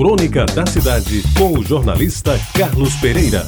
Crônica da Cidade, com o jornalista Carlos Pereira.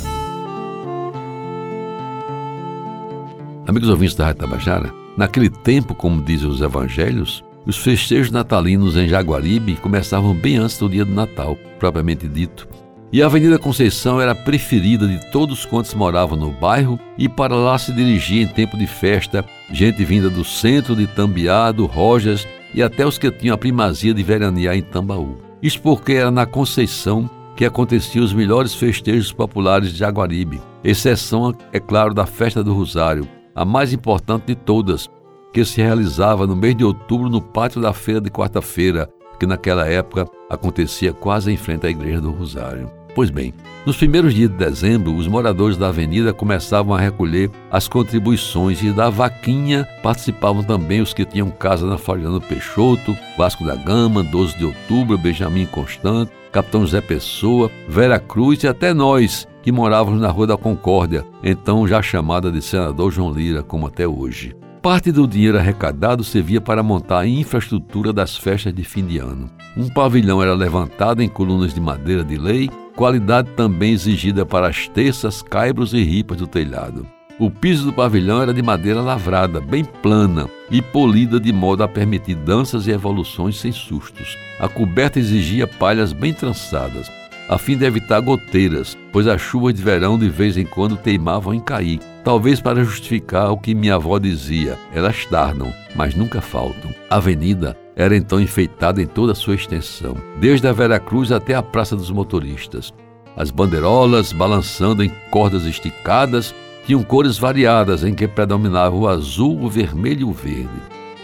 Amigos ouvintes da Rádio Tabajara, naquele tempo, como dizem os evangelhos, os festejos natalinos em Jaguaribe começavam bem antes do dia do Natal, propriamente dito. E a Avenida Conceição era a preferida de todos quantos moravam no bairro e para lá se dirigia em tempo de festa gente vinda do centro de Tambiá, do Rojas e até os que tinham a primazia de veranear em Tambaú. Isso porque era na Conceição que aconteciam os melhores festejos populares de Jaguaribe, exceção, é claro, da Festa do Rosário, a mais importante de todas, que se realizava no mês de outubro no pátio da feira de quarta-feira, que naquela época acontecia quase em frente à Igreja do Rosário. Pois bem, nos primeiros dias de dezembro, os moradores da avenida começavam a recolher as contribuições e da vaquinha participavam também os que tinham casa na Floriano Peixoto, Vasco da Gama, 12 de outubro, Benjamin Constante, Capitão José Pessoa, Vera Cruz e até nós, que morávamos na Rua da Concórdia, então já chamada de Senador João Lira, como até hoje. Parte do dinheiro arrecadado servia para montar a infraestrutura das festas de fim de ano. Um pavilhão era levantado em colunas de madeira de lei, qualidade também exigida para as terças, caibros e ripas do telhado. O piso do pavilhão era de madeira lavrada, bem plana e polida de modo a permitir danças e evoluções sem sustos. A coberta exigia palhas bem trançadas, a fim de evitar goteiras, pois as chuvas de verão de vez em quando teimavam em cair. Talvez para justificar o que minha avó dizia: elas tardam, mas nunca faltam. A avenida era então enfeitada em toda a sua extensão, desde a Vera Cruz até a Praça dos Motoristas. As bandeirolas, balançando em cordas esticadas, tinham cores variadas em que predominava o azul, o vermelho e o verde.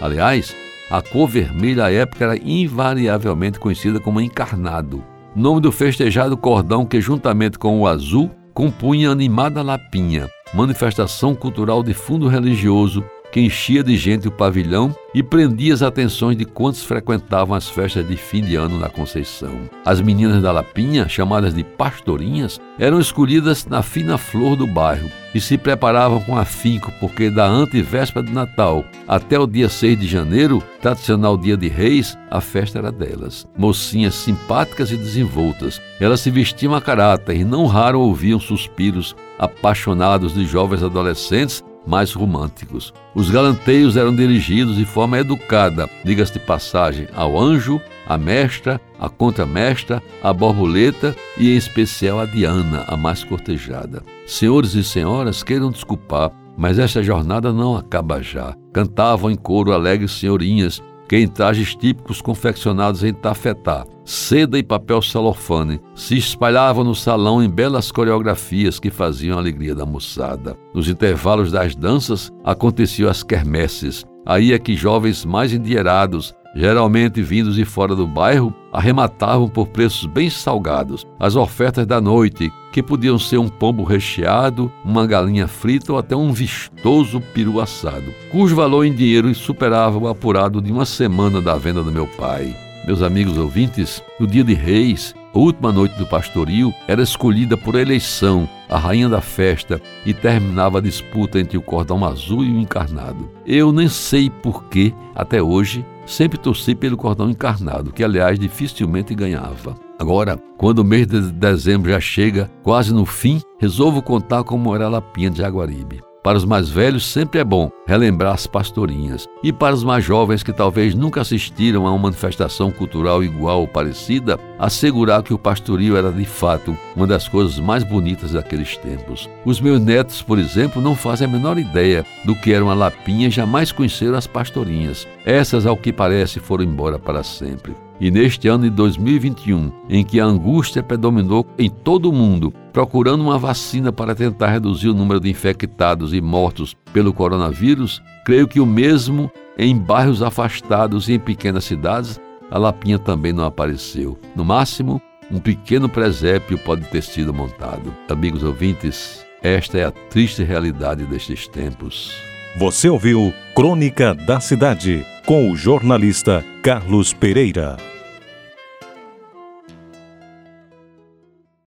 Aliás, a cor vermelha à época era invariavelmente conhecida como encarnado nome do festejado cordão que, juntamente com o azul, compunha a animada lapinha, manifestação cultural de fundo religioso que enchia de gente o pavilhão e prendia as atenções de quantos frequentavam as festas de fim de ano na Conceição. As meninas da Lapinha, chamadas de pastorinhas, eram escolhidas na fina flor do bairro e se preparavam com afinco, porque da antevéspera de Natal até o dia 6 de janeiro, tradicional dia de reis, a festa era delas. Mocinhas simpáticas e desenvoltas, elas se vestiam a caráter e não raro ouviam suspiros apaixonados de jovens adolescentes mais românticos. Os galanteios eram dirigidos de forma educada, diga-se de passagem, ao anjo, à mestra, à contramestra, à borboleta e em especial à Diana, a mais cortejada. Senhores e senhoras, queiram desculpar, mas esta jornada não acaba já. Cantavam em coro alegres senhorinhas, em trajes típicos confeccionados em tafetá, seda e papel celofane, se espalhavam no salão em belas coreografias que faziam a alegria da moçada. Nos intervalos das danças aconteciam as quermesses. Aí é que jovens mais endinheirados, geralmente vindos de fora do bairro, arrematavam por preços bem salgados as ofertas da noite, que podiam ser um pombo recheado, uma galinha frita ou até um vistoso peru assado, cujo valor em dinheiro superava o apurado de uma semana da venda do meu pai. Meus amigos ouvintes, no dia de Reis, a última noite do pastoril era escolhida por eleição a rainha da festa e terminava a disputa entre o cordão azul e o encarnado. Eu nem sei por que, até hoje, sempre torci pelo cordão encarnado, que aliás dificilmente ganhava. Agora, quando o mês de dezembro já chega, quase no fim, resolvo contar como era a Lapinha de Jaguaribe. Para os mais velhos, sempre é bom relembrar as pastorinhas. E para os mais jovens que talvez nunca assistiram a uma manifestação cultural igual ou parecida, assegurar que o pastoril era de fato uma das coisas mais bonitas daqueles tempos. Os meus netos, por exemplo, não fazem a menor ideia do que era uma lapinha e jamais conheceram as pastorinhas. Essas, ao que parece, foram embora para sempre. E neste ano de 2021, em que a angústia predominou em todo o mundo, procurando uma vacina para tentar reduzir o número de infectados e mortos pelo coronavírus, creio que o mesmo em bairros afastados e em pequenas cidades, a lapinha também não apareceu. No máximo, um pequeno presépio pode ter sido montado. Amigos ouvintes, esta é a triste realidade destes tempos. Você ouviu Crônica da Cidade com o jornalista Carlos Pereira.